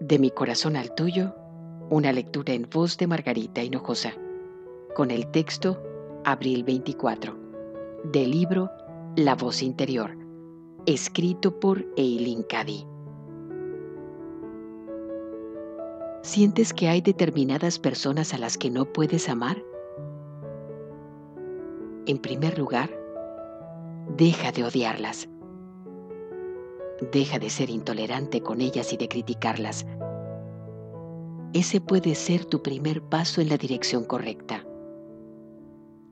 De mi corazón al tuyo, una lectura en voz de Margarita Hinojosa, con el texto Abril 24, del libro La voz interior, escrito por Eileen Cady. ¿Sientes que hay determinadas personas a las que no puedes amar? En primer lugar, deja de odiarlas Deja de ser intolerante con ellas y de criticarlas. Ese puede ser tu primer paso en la dirección correcta.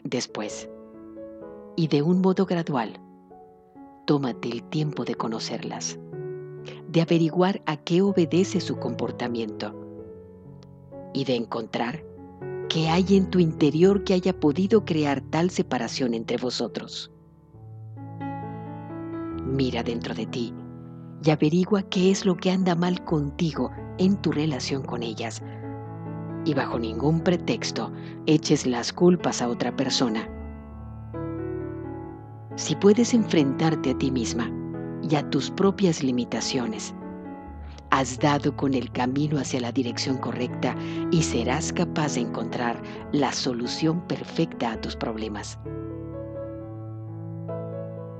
Después, y de un modo gradual, tómate el tiempo de conocerlas, de averiguar a qué obedece su comportamiento y de encontrar qué hay en tu interior que haya podido crear tal separación entre vosotros. Mira dentro de ti y averigua qué es lo que anda mal contigo en tu relación con ellas. Y bajo ningún pretexto eches las culpas a otra persona. Si puedes enfrentarte a ti misma y a tus propias limitaciones, has dado con el camino hacia la dirección correcta y serás capaz de encontrar la solución perfecta a tus problemas.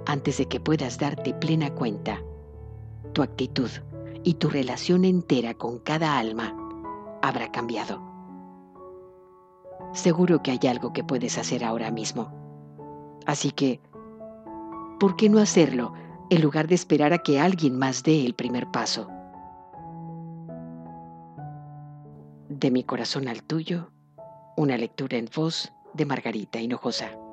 Antes de que puedas darte plena cuenta, tu actitud y tu relación entera con cada alma habrá cambiado. Seguro que hay algo que puedes hacer ahora mismo. Así que, ¿por qué no hacerlo en lugar de esperar a que alguien más dé el primer paso? De mi corazón al tuyo, una lectura en voz de Margarita Hinojosa.